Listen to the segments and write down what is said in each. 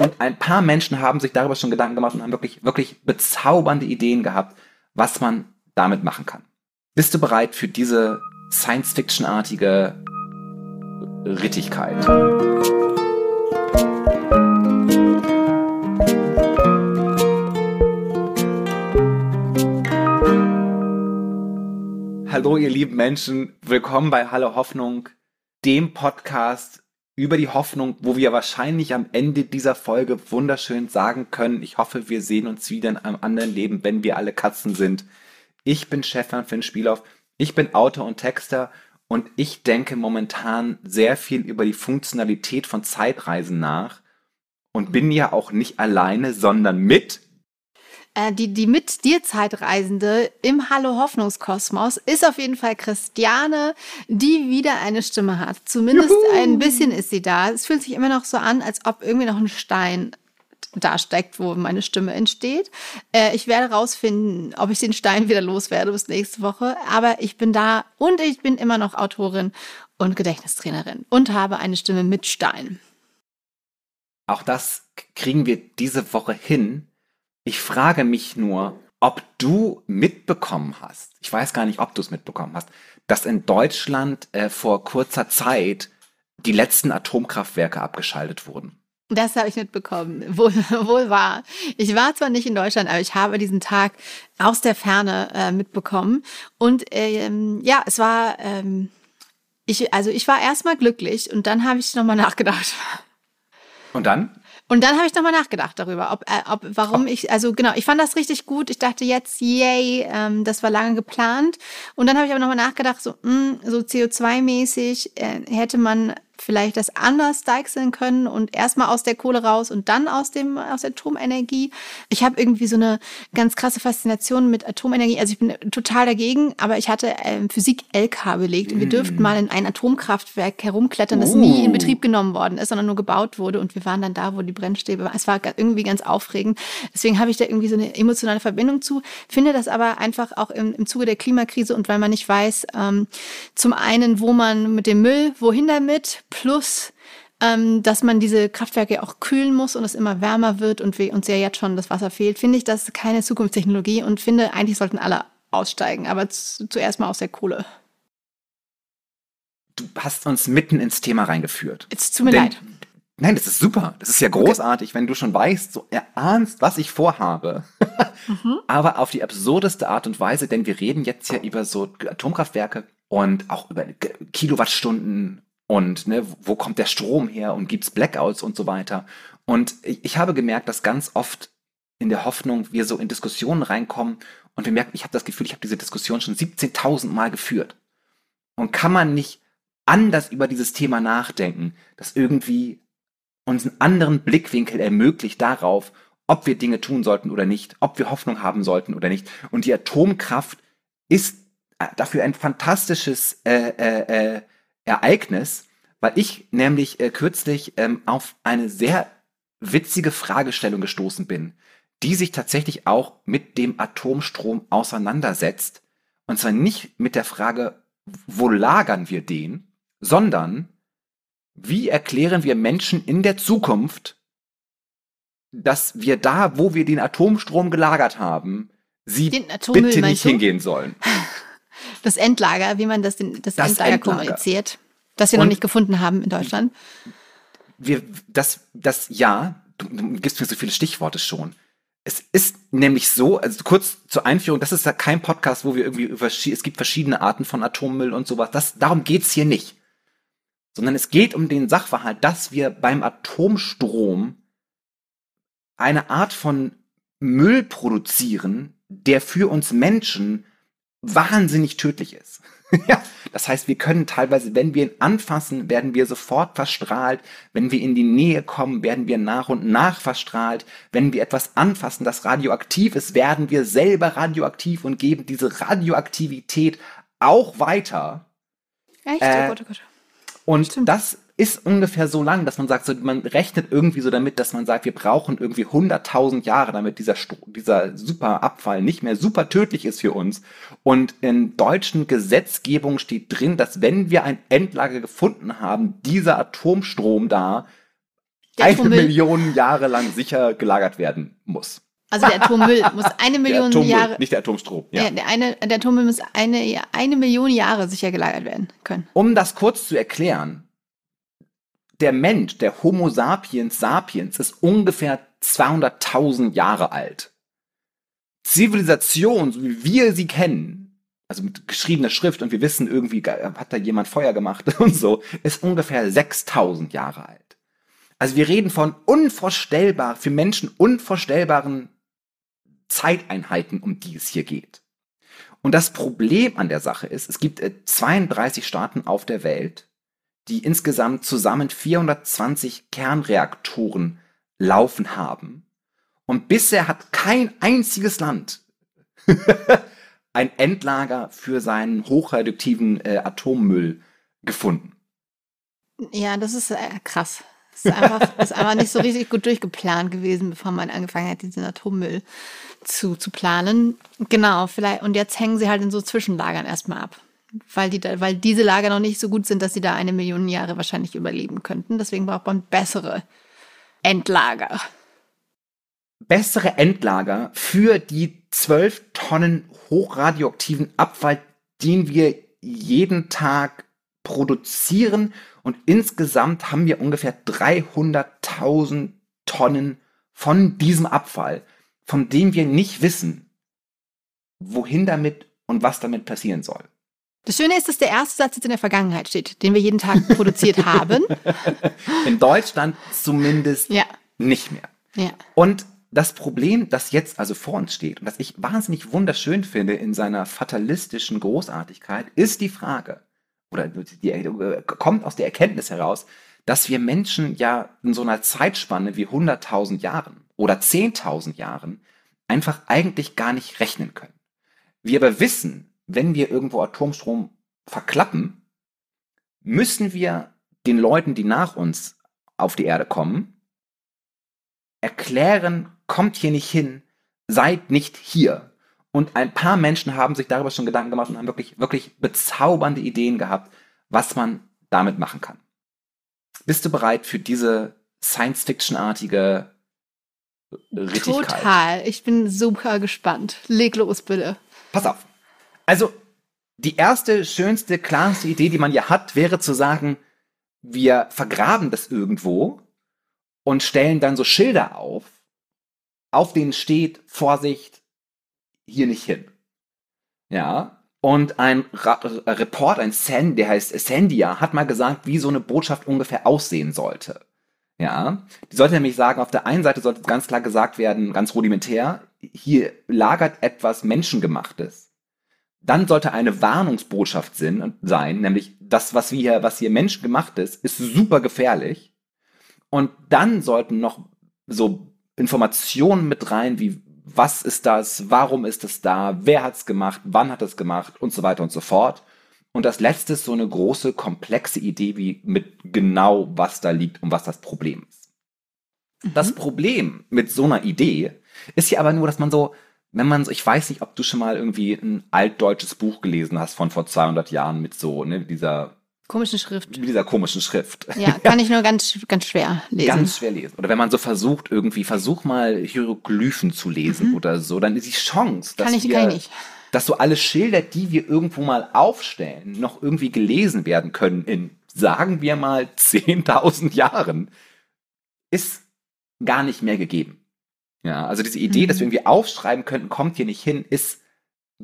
Und ein paar Menschen haben sich darüber schon Gedanken gemacht und haben wirklich, wirklich bezaubernde Ideen gehabt, was man damit machen kann. Bist du bereit für diese Science-Fiction-artige Rittigkeit? Hallo, ihr lieben Menschen. Willkommen bei Hallo Hoffnung, dem Podcast über die Hoffnung, wo wir wahrscheinlich am Ende dieser Folge wunderschön sagen können, ich hoffe, wir sehen uns wieder in einem anderen Leben, wenn wir alle Katzen sind. Ich bin Stefan Finn Spielauf, ich bin Autor und Texter und ich denke momentan sehr viel über die Funktionalität von Zeitreisen nach und bin ja auch nicht alleine, sondern mit äh, die, die mit dir Zeitreisende im Hallo Hoffnungskosmos ist auf jeden Fall Christiane, die wieder eine Stimme hat. Zumindest Juhu. ein bisschen ist sie da. Es fühlt sich immer noch so an, als ob irgendwie noch ein Stein da steckt, wo meine Stimme entsteht. Äh, ich werde rausfinden, ob ich den Stein wieder loswerde bis nächste Woche. Aber ich bin da und ich bin immer noch Autorin und Gedächtnistrainerin und habe eine Stimme mit Stein. Auch das kriegen wir diese Woche hin, ich frage mich nur, ob du mitbekommen hast, ich weiß gar nicht, ob du es mitbekommen hast, dass in Deutschland äh, vor kurzer Zeit die letzten Atomkraftwerke abgeschaltet wurden. Das habe ich mitbekommen. Wohl, wohl wahr. Ich war zwar nicht in Deutschland, aber ich habe diesen Tag aus der Ferne äh, mitbekommen. Und ähm, ja, es war, ähm, ich, also ich war erstmal glücklich und dann habe ich nochmal nachgedacht. Und dann? Und dann habe ich nochmal nachgedacht darüber, ob, äh, ob, warum ich, also genau, ich fand das richtig gut. Ich dachte jetzt, yay, ähm, das war lange geplant. Und dann habe ich aber nochmal nachgedacht, so, mh, hm, so CO2-mäßig äh, hätte man vielleicht das anders deichseln können und erstmal aus der Kohle raus und dann aus dem aus der Atomenergie. Ich habe irgendwie so eine ganz krasse Faszination mit Atomenergie. Also ich bin total dagegen, aber ich hatte ähm, Physik LK belegt und wir dürften mm. mal in ein Atomkraftwerk herumklettern, das nie in Betrieb genommen worden ist, sondern nur gebaut wurde und wir waren dann da, wo die Brennstäbe waren. Es war irgendwie ganz aufregend. Deswegen habe ich da irgendwie so eine emotionale Verbindung zu. Finde das aber einfach auch im, im Zuge der Klimakrise und weil man nicht weiß, ähm, zum einen, wo man mit dem Müll, wohin damit, plus ähm, dass man diese Kraftwerke auch kühlen muss und es immer wärmer wird und wir uns ja jetzt schon das Wasser fehlt, finde ich das keine Zukunftstechnologie und finde, eigentlich sollten alle aussteigen, aber zuerst mal aus der Kohle. Du hast uns mitten ins Thema reingeführt. Es tut mir Denn, leid. Nein, das ist super. Das ist ja großartig, okay. wenn du schon weißt, so erahnst, was ich vorhabe. mhm. Aber auf die absurdeste Art und Weise, denn wir reden jetzt ja über so Atomkraftwerke und auch über Kilowattstunden und ne, wo kommt der Strom her und gibt's Blackouts und so weiter. Und ich, ich habe gemerkt, dass ganz oft in der Hoffnung wir so in Diskussionen reinkommen und wir merken, ich habe das Gefühl, ich habe diese Diskussion schon 17.000 Mal geführt. Und kann man nicht anders über dieses Thema nachdenken, das irgendwie uns einen anderen Blickwinkel ermöglicht darauf, ob wir Dinge tun sollten oder nicht, ob wir Hoffnung haben sollten oder nicht. Und die Atomkraft ist dafür ein fantastisches äh, äh, äh, Ereignis, weil ich nämlich äh, kürzlich ähm, auf eine sehr witzige Fragestellung gestoßen bin, die sich tatsächlich auch mit dem Atomstrom auseinandersetzt. Und zwar nicht mit der Frage, wo lagern wir den, sondern wie erklären wir Menschen in der Zukunft, dass wir da, wo wir den Atomstrom gelagert haben, sie bitte nicht hingehen sollen. Das Endlager, wie man das, das, das Endlager, Endlager, kommuniziert, das wir Und noch nicht gefunden haben in Deutschland. Wir, das, das, ja, du, du gibst mir so viele Stichworte schon. Es ist nämlich so, also kurz zur Einführung, das ist ja kein Podcast, wo wir irgendwie über, es gibt verschiedene Arten von Atommüll und sowas. Das, darum geht's hier nicht. Sondern es geht um den Sachverhalt, dass wir beim Atomstrom eine Art von Müll produzieren, der für uns Menschen wahnsinnig tödlich ist. ja, das heißt, wir können teilweise, wenn wir ihn anfassen, werden wir sofort verstrahlt. Wenn wir in die Nähe kommen, werden wir nach und nach verstrahlt. Wenn wir etwas anfassen, das radioaktiv ist, werden wir selber radioaktiv und geben diese Radioaktivität auch weiter. Echt? Äh, oh Gott, oh Gott. Und Stimmt. das ist ungefähr so lang, dass man sagt, so, man rechnet irgendwie so damit, dass man sagt, wir brauchen irgendwie 100.000 Jahre, damit dieser, dieser super Abfall nicht mehr super tödlich ist für uns. Und in deutschen Gesetzgebung steht drin, dass wenn wir ein Endlager gefunden haben, dieser Atomstrom da eine Million Jahre lang sicher gelagert werden muss. Also der Atommüll muss eine Million der Jahre. Nicht der Atomstrom. Ja. ja. der, eine, der Atommüll muss eine, eine Million Jahre sicher gelagert werden können. Um das kurz zu erklären, der Mensch, der Homo sapiens sapiens, ist ungefähr 200.000 Jahre alt. Zivilisation, so wie wir sie kennen, also mit geschriebener Schrift und wir wissen irgendwie, hat da jemand Feuer gemacht und so, ist ungefähr 6000 Jahre alt. Also wir reden von unvorstellbar, für Menschen unvorstellbaren Zeiteinheiten, um die es hier geht. Und das Problem an der Sache ist, es gibt 32 äh, Staaten auf der Welt, die insgesamt zusammen 420 Kernreaktoren laufen haben. Und bisher hat kein einziges Land ein Endlager für seinen hochradioaktiven äh, Atommüll gefunden. Ja, das ist äh, krass. Das ist, einfach, ist einfach nicht so richtig gut durchgeplant gewesen, bevor man angefangen hat, diesen Atommüll zu, zu planen. Genau, vielleicht. Und jetzt hängen sie halt in so Zwischenlagern erstmal ab. Weil, die, weil diese Lager noch nicht so gut sind, dass sie da eine Million Jahre wahrscheinlich überleben könnten. Deswegen braucht man bessere Endlager. Bessere Endlager für die zwölf Tonnen hochradioaktiven Abfall, den wir jeden Tag produzieren. Und insgesamt haben wir ungefähr 300.000 Tonnen von diesem Abfall, von dem wir nicht wissen, wohin damit und was damit passieren soll. Das Schöne ist, dass der erste Satz jetzt in der Vergangenheit steht, den wir jeden Tag produziert haben. In Deutschland zumindest ja. nicht mehr. Ja. Und das Problem, das jetzt also vor uns steht und das ich wahnsinnig wunderschön finde in seiner fatalistischen Großartigkeit, ist die Frage, oder die, äh, kommt aus der Erkenntnis heraus, dass wir Menschen ja in so einer Zeitspanne wie 100.000 Jahren oder 10.000 Jahren einfach eigentlich gar nicht rechnen können. Wir aber wissen, wenn wir irgendwo Atomstrom verklappen, müssen wir den Leuten, die nach uns auf die Erde kommen, erklären, kommt hier nicht hin, seid nicht hier. Und ein paar Menschen haben sich darüber schon Gedanken gemacht und haben wirklich, wirklich bezaubernde Ideen gehabt, was man damit machen kann. Bist du bereit für diese Science-Fiction-artige Richtigkeit? Total. Ich bin super gespannt. Leg los, bitte. Pass auf. Also, die erste, schönste, klarste Idee, die man ja hat, wäre zu sagen, wir vergraben das irgendwo und stellen dann so Schilder auf, auf denen steht, Vorsicht, hier nicht hin. Ja, und ein Ra Report, ein Sand, der heißt Sandia, hat mal gesagt, wie so eine Botschaft ungefähr aussehen sollte. Ja, die sollte nämlich sagen, auf der einen Seite sollte ganz klar gesagt werden, ganz rudimentär, hier lagert etwas Menschengemachtes dann sollte eine Warnungsbotschaft sein, nämlich das, was wir hier, was hier menschgemacht ist, ist super gefährlich. Und dann sollten noch so Informationen mit rein, wie was ist das, warum ist es da, wer hat es gemacht, wann hat es gemacht und so weiter und so fort. Und das letzte ist so eine große, komplexe Idee, wie mit genau was da liegt und was das Problem ist. Mhm. Das Problem mit so einer Idee ist ja aber nur, dass man so wenn man so, ich weiß nicht, ob du schon mal irgendwie ein altdeutsches Buch gelesen hast von vor 200 Jahren mit so, ne, dieser komischen Schrift. Mit dieser komischen Schrift. Ja, kann ich nur ganz, ganz schwer lesen. Ganz schwer lesen. Oder wenn man so versucht, irgendwie, versuch mal Hieroglyphen zu lesen mhm. oder so, dann ist die Chance, dass kann ich, wir, kann ich nicht. dass so alle Schilder, die wir irgendwo mal aufstellen, noch irgendwie gelesen werden können in, sagen wir mal, 10.000 Jahren, ist gar nicht mehr gegeben. Ja, also diese Idee, mhm. dass wir mhm. irgendwie aufschreiben könnten, kommt hier nicht hin, ist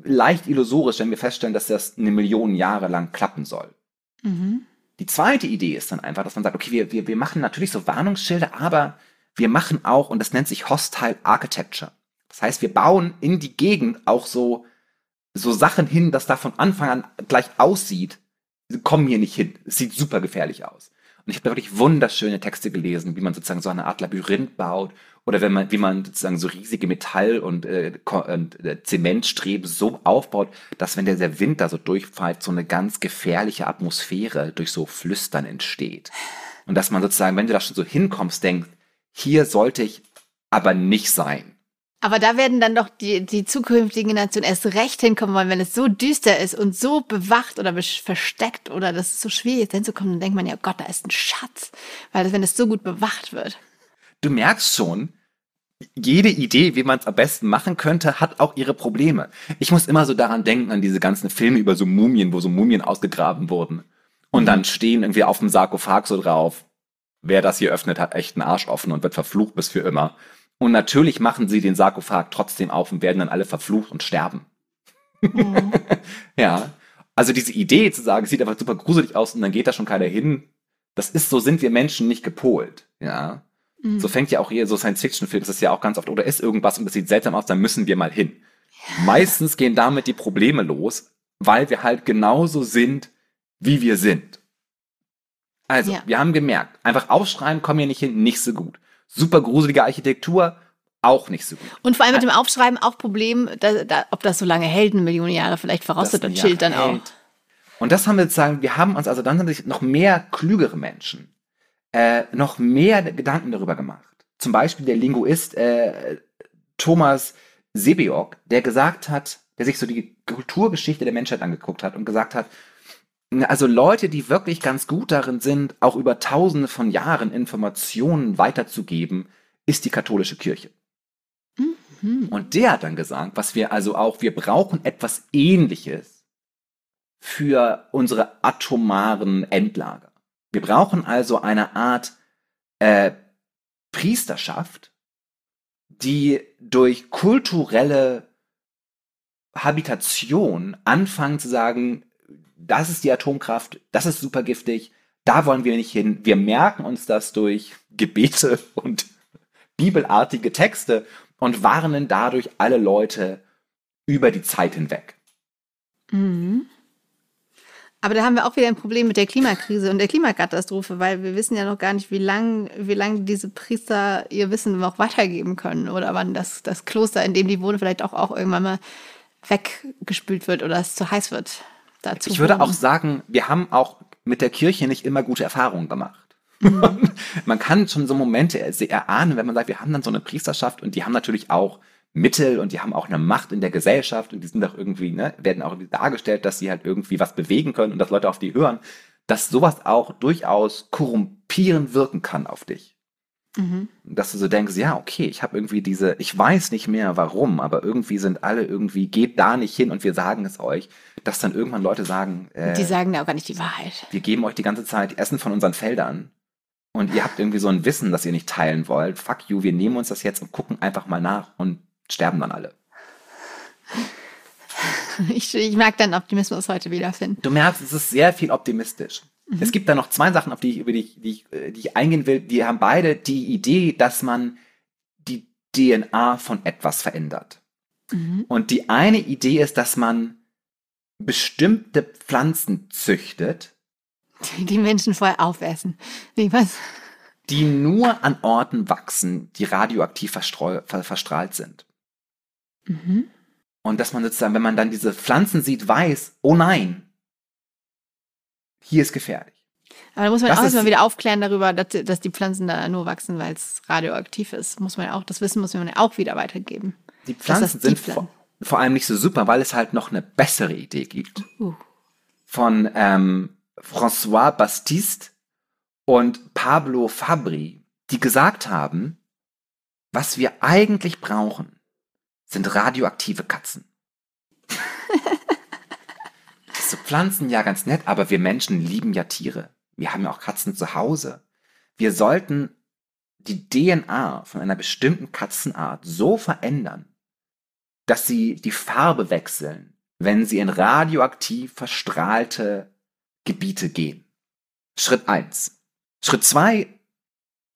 leicht illusorisch, wenn wir feststellen, dass das eine Million Jahre lang klappen soll. Mhm. Die zweite Idee ist dann einfach, dass man sagt, okay, wir, wir, wir machen natürlich so Warnungsschilder, aber wir machen auch, und das nennt sich Hostile Architecture. Das heißt, wir bauen in die Gegend auch so, so Sachen hin, dass da von Anfang an gleich aussieht, sie kommen hier nicht hin. Es sieht super gefährlich aus. Und ich habe wirklich wunderschöne Texte gelesen, wie man sozusagen so eine Art Labyrinth baut oder wenn man, wie man sozusagen so riesige Metall- und, äh, und äh, Zementstreben so aufbaut, dass wenn der, der Wind da so durchpfeift, so eine ganz gefährliche Atmosphäre durch so Flüstern entsteht. Und dass man sozusagen, wenn du da schon so hinkommst, denkt, hier sollte ich aber nicht sein. Aber da werden dann doch die, die zukünftigen Generationen erst recht hinkommen wollen, wenn es so düster ist und so bewacht oder versteckt oder das ist so schwierig ist hinzukommen, dann denkt man ja, oh Gott, da ist ein Schatz. Weil das, wenn es so gut bewacht wird. du merkst schon, jede Idee, wie man es am besten machen könnte, hat auch ihre Probleme. Ich muss immer so daran denken, an diese ganzen Filme über so Mumien, wo so Mumien ausgegraben wurden. Und mhm. dann stehen irgendwie auf dem Sarkophag so drauf, wer das hier öffnet, hat echt einen Arsch offen und wird verflucht bis für immer. Und natürlich machen sie den Sarkophag trotzdem auf und werden dann alle verflucht und sterben. Mhm. ja. Also diese Idee zu sagen, sieht einfach super gruselig aus und dann geht da schon keiner hin, das ist so, sind wir Menschen nicht gepolt. Ja. Mhm. So fängt ja auch hier so Science-Fiction-Film, das ist ja auch ganz oft, oder ist irgendwas und das sieht seltsam aus, dann müssen wir mal hin. Ja. Meistens gehen damit die Probleme los, weil wir halt genauso sind, wie wir sind. Also, ja. wir haben gemerkt, einfach aufschreiben kommen wir nicht hin, nicht so gut. Super gruselige Architektur, auch nicht so gut. Und vor allem mit dem Aufschreiben auch Problem, da, da, ob das so lange hält, eine Million Jahre vielleicht verrostet und chillt dann hält. auch. Und das haben wir sozusagen, wir haben uns also dann noch mehr klügere Menschen, äh, noch mehr Gedanken darüber gemacht. Zum Beispiel der Linguist äh, Thomas Sebeok, der gesagt hat, der sich so die Kulturgeschichte der Menschheit angeguckt hat und gesagt hat, also Leute, die wirklich ganz gut darin sind, auch über tausende von Jahren Informationen weiterzugeben, ist die katholische Kirche. Mhm. Und der hat dann gesagt, was wir also auch, wir brauchen etwas Ähnliches für unsere atomaren Endlager. Wir brauchen also eine Art äh, Priesterschaft, die durch kulturelle Habitation anfangen zu sagen, das ist die Atomkraft, das ist super giftig, da wollen wir nicht hin. Wir merken uns das durch Gebete und bibelartige Texte und warnen dadurch alle Leute über die Zeit hinweg. Mhm. Aber da haben wir auch wieder ein Problem mit der Klimakrise und der Klimakatastrophe, weil wir wissen ja noch gar nicht, wie lange wie lang diese Priester ihr Wissen noch weitergeben können oder wann das, das Kloster, in dem die wohnen, vielleicht auch, auch irgendwann mal weggespült wird oder es zu heiß wird. Dazu ich würde auch sagen, wir haben auch mit der Kirche nicht immer gute Erfahrungen gemacht. Mhm. man kann schon so Momente erahnen, wenn man sagt, wir haben dann so eine Priesterschaft und die haben natürlich auch Mittel und die haben auch eine Macht in der Gesellschaft und die sind auch irgendwie, ne, werden auch dargestellt, dass sie halt irgendwie was bewegen können und dass Leute auf die hören, dass sowas auch durchaus korrumpierend wirken kann auf dich. Mhm. Dass du so denkst, ja, okay, ich habe irgendwie diese, ich weiß nicht mehr warum, aber irgendwie sind alle irgendwie, geht da nicht hin und wir sagen es euch, dass dann irgendwann Leute sagen, äh, die sagen ja auch gar nicht die Wahrheit. Wir geben euch die ganze Zeit Essen von unseren Feldern und ihr habt irgendwie so ein Wissen, das ihr nicht teilen wollt, fuck you, wir nehmen uns das jetzt und gucken einfach mal nach und sterben dann alle. Ich, ich mag deinen Optimismus heute wiederfinden. Du merkst, es ist sehr viel optimistisch. Mhm. Es gibt da noch zwei Sachen, auf die ich, über die, die, äh, die ich eingehen will. Die haben beide die Idee, dass man die DNA von etwas verändert. Mhm. Und die eine Idee ist, dass man bestimmte Pflanzen züchtet, die Menschen vorher aufessen. Nee, was? Die nur an Orten wachsen, die radioaktiv verstrahlt sind. Mhm. Und dass man sozusagen, wenn man dann diese Pflanzen sieht, weiß, oh nein, hier ist gefährlich. Aber da muss man das auch erstmal wieder aufklären darüber, dass, dass, die Pflanzen da nur wachsen, weil es radioaktiv ist. Muss man auch, das Wissen muss man ja auch wieder weitergeben. Die Pflanzen sind vor, vor, allem nicht so super, weil es halt noch eine bessere Idee gibt. Uh. Von ähm, François Bastiste und Pablo Fabri, die gesagt haben, was wir eigentlich brauchen, sind radioaktive Katzen. So Pflanzen ja ganz nett, aber wir Menschen lieben ja Tiere. Wir haben ja auch Katzen zu Hause. Wir sollten die DNA von einer bestimmten Katzenart so verändern, dass sie die Farbe wechseln, wenn sie in radioaktiv verstrahlte Gebiete gehen. Schritt eins. Schritt zwei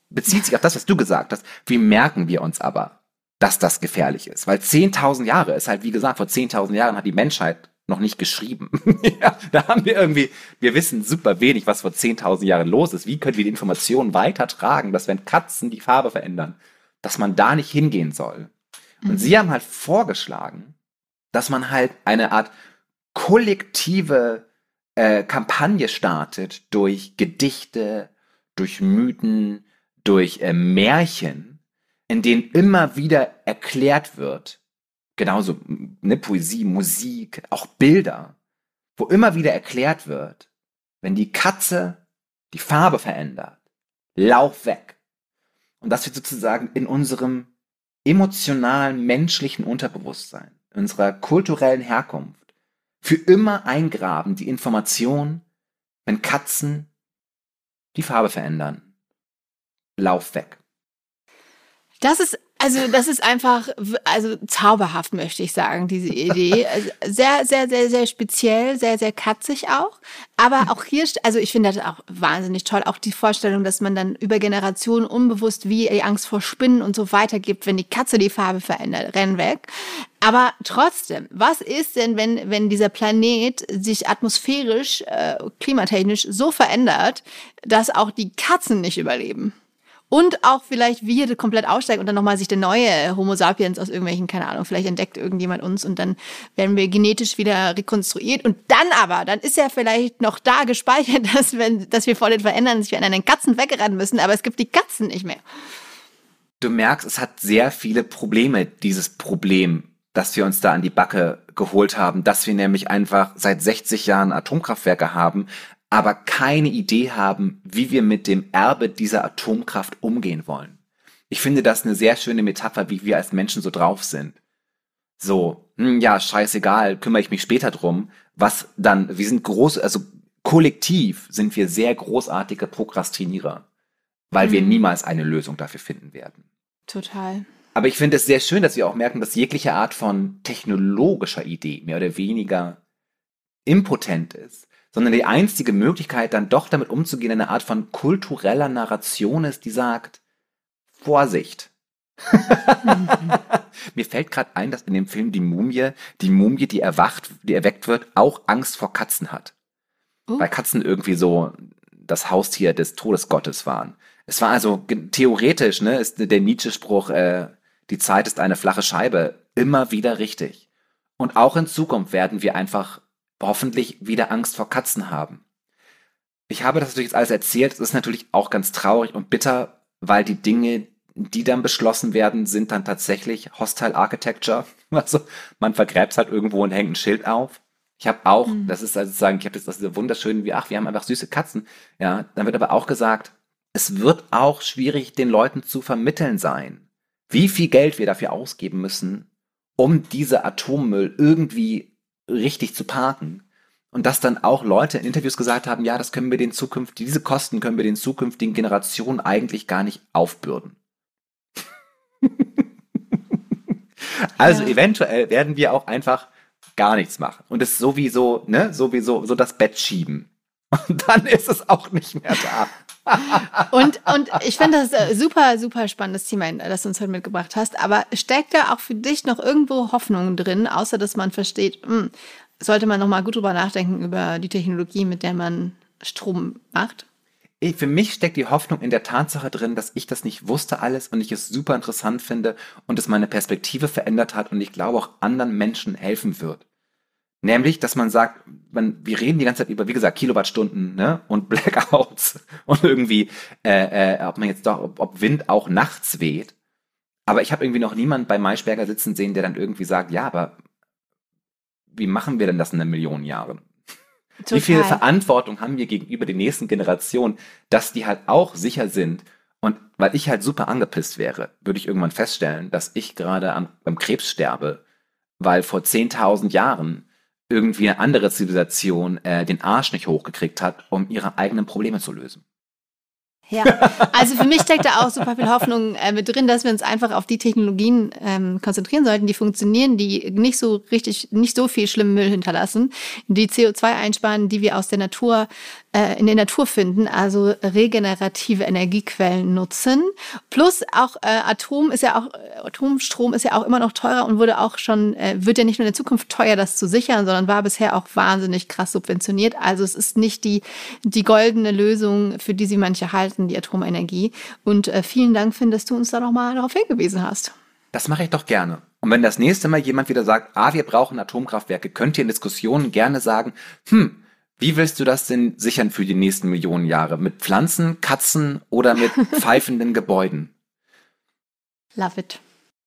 bezieht sich auf das, was du gesagt hast. Wie merken wir uns aber, dass das gefährlich ist? Weil 10.000 Jahre ist halt, wie gesagt, vor 10.000 Jahren hat die Menschheit noch nicht geschrieben. ja, da haben wir irgendwie, wir wissen super wenig, was vor 10.000 Jahren los ist. Wie können wir die Informationen weitertragen, dass wenn Katzen die Farbe verändern, dass man da nicht hingehen soll? Und mhm. sie haben halt vorgeschlagen, dass man halt eine Art kollektive äh, Kampagne startet durch Gedichte, durch Mythen, durch äh, Märchen, in denen immer wieder erklärt wird, genauso ne, Poesie, Musik, auch Bilder, wo immer wieder erklärt wird, wenn die Katze die Farbe verändert, lauf weg. und dass wir sozusagen in unserem emotionalen, menschlichen Unterbewusstsein, in unserer kulturellen Herkunft für immer eingraben die Information, wenn Katzen die Farbe verändern. Lauf weg. Das ist also das ist einfach, also zauberhaft möchte ich sagen, diese Idee. Also sehr, sehr, sehr, sehr speziell, sehr, sehr katzig auch. Aber auch hier, also ich finde das auch wahnsinnig toll, auch die Vorstellung, dass man dann über Generationen unbewusst wie die Angst vor Spinnen und so weiter gibt, wenn die Katze die Farbe verändert, renn weg. Aber trotzdem, was ist denn, wenn, wenn dieser Planet sich atmosphärisch, äh, klimatechnisch so verändert, dass auch die Katzen nicht überleben? Und auch vielleicht wir komplett aussteigen und dann nochmal sich der neue Homo sapiens aus irgendwelchen, keine Ahnung, vielleicht entdeckt irgendjemand uns und dann werden wir genetisch wieder rekonstruiert. Und dann aber, dann ist ja vielleicht noch da gespeichert, dass, wenn, dass wir vor den Verändern sich an einen Katzen wegrennen müssen, aber es gibt die Katzen nicht mehr. Du merkst, es hat sehr viele Probleme, dieses Problem, dass wir uns da an die Backe geholt haben, dass wir nämlich einfach seit 60 Jahren Atomkraftwerke haben, aber keine Idee haben, wie wir mit dem Erbe dieser Atomkraft umgehen wollen. Ich finde das eine sehr schöne Metapher, wie wir als Menschen so drauf sind. So, hm, ja, scheißegal, kümmere ich mich später drum. Was dann, wir sind groß, also kollektiv sind wir sehr großartige Prokrastinierer, weil mhm. wir niemals eine Lösung dafür finden werden. Total. Aber ich finde es sehr schön, dass wir auch merken, dass jegliche Art von technologischer Idee mehr oder weniger impotent ist sondern die einzige Möglichkeit, dann doch damit umzugehen, eine Art von kultureller Narration ist, die sagt, Vorsicht. Mir fällt gerade ein, dass in dem Film die Mumie, die Mumie, die erwacht, die erweckt wird, auch Angst vor Katzen hat. Uh. Weil Katzen irgendwie so das Haustier des Todesgottes waren. Es war also theoretisch, ne, ist der Nietzsche-Spruch, äh, die Zeit ist eine flache Scheibe, immer wieder richtig. Und auch in Zukunft werden wir einfach hoffentlich wieder Angst vor Katzen haben. Ich habe das natürlich jetzt alles erzählt. Es ist natürlich auch ganz traurig und bitter, weil die Dinge, die dann beschlossen werden, sind dann tatsächlich Hostile Architecture. Also man vergräbt halt irgendwo und hängt ein Schild auf. Ich habe auch, mhm. das ist also sagen, ich habe jetzt das wunderschöne wie, ach, wir haben einfach süße Katzen. Ja, dann wird aber auch gesagt, es wird auch schwierig, den Leuten zu vermitteln sein, wie viel Geld wir dafür ausgeben müssen, um diese Atommüll irgendwie richtig zu parken. Und dass dann auch Leute in Interviews gesagt haben, ja, das können wir den zukünftigen, diese Kosten können wir den zukünftigen Generationen eigentlich gar nicht aufbürden. also ja. eventuell werden wir auch einfach gar nichts machen und es sowieso, ne, sowieso so das Bett schieben. Und dann ist es auch nicht mehr da. Und, und ich finde das ein super, super spannendes Thema, das du uns heute mitgebracht hast. Aber steckt da auch für dich noch irgendwo Hoffnung drin, außer dass man versteht, mh, hm, sollte man noch mal gut drüber nachdenken über die Technologie, mit der man Strom macht? Für mich steckt die Hoffnung in der Tatsache drin, dass ich das nicht wusste alles und ich es super interessant finde und es meine Perspektive verändert hat und ich glaube auch anderen Menschen helfen wird. Nämlich, dass man sagt, man, wir reden die ganze Zeit über, wie gesagt, Kilowattstunden ne? und Blackouts und irgendwie, äh, äh, ob man jetzt doch, ob, ob Wind auch nachts weht. Aber ich habe irgendwie noch niemand bei Maischberger sitzen sehen, der dann irgendwie sagt, ja, aber wie machen wir denn das in einer Million Jahren? Total. Wie viel Verantwortung haben wir gegenüber den nächsten Generationen, dass die halt auch sicher sind? Und weil ich halt super angepisst wäre, würde ich irgendwann feststellen, dass ich gerade am, am Krebs sterbe, weil vor 10.000 Jahren irgendwie eine andere Zivilisation äh, den Arsch nicht hochgekriegt hat, um ihre eigenen Probleme zu lösen. Ja, also für mich steckt da auch super viel Hoffnung äh, mit drin, dass wir uns einfach auf die Technologien ähm, konzentrieren sollten, die funktionieren, die nicht so richtig, nicht so viel schlimmen Müll hinterlassen, die CO2 einsparen, die wir aus der Natur äh, in der Natur finden, also regenerative Energiequellen nutzen. Plus auch äh, Atom ist ja auch äh, Atomstrom ist ja auch immer noch teurer und wurde auch schon äh, wird ja nicht nur in der Zukunft teuer, das zu sichern, sondern war bisher auch wahnsinnig krass subventioniert. Also es ist nicht die die goldene Lösung, für die sie manche halten, die Atomenergie. Und äh, vielen Dank, Finn, dass du uns da nochmal darauf hingewiesen hast. Das mache ich doch gerne. Und wenn das nächste Mal jemand wieder sagt, ah, wir brauchen Atomkraftwerke, könnt ihr in Diskussionen gerne sagen, hm, wie willst du das denn sichern für die nächsten Millionen Jahre? Mit Pflanzen, Katzen oder mit pfeifenden Gebäuden? Love it.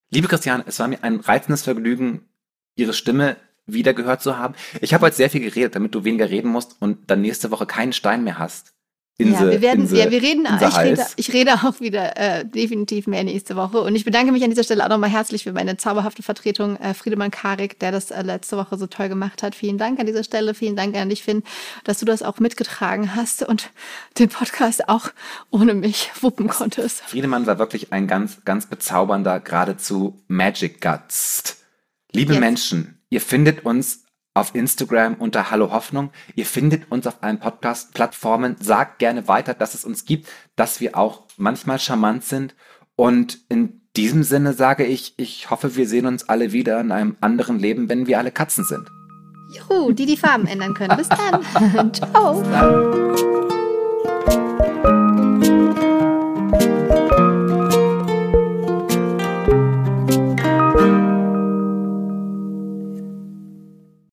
Liebe Christiane, es war mir ein reizendes Vergnügen, Ihre Stimme wieder gehört zu haben. Ich habe heute sehr viel geredet, damit du weniger reden musst und dann nächste Woche keinen Stein mehr hast Inse, ja, wir werden, Inse, ja, wir reden, ich rede, ich rede auch wieder äh, definitiv mehr nächste Woche. Und ich bedanke mich an dieser Stelle auch nochmal herzlich für meine zauberhafte Vertretung, äh, Friedemann Karik, der das äh, letzte Woche so toll gemacht hat. Vielen Dank an dieser Stelle. Vielen Dank an dich, Finn, dass du das auch mitgetragen hast und den Podcast auch ohne mich wuppen konntest. Friedemann war wirklich ein ganz, ganz bezaubernder, geradezu Magic Guts. Liebe Yes. Menschen, ihr findet uns auf Instagram unter Hallo Hoffnung. Ihr findet uns auf allen Podcast-Plattformen. Sagt gerne weiter, dass es uns gibt, dass wir auch manchmal charmant sind. Und in diesem Sinne sage ich, ich hoffe, wir sehen uns alle wieder in einem anderen Leben, wenn wir alle Katzen sind. Juhu, die die Farben ändern können. Bis dann. Ciao. Dann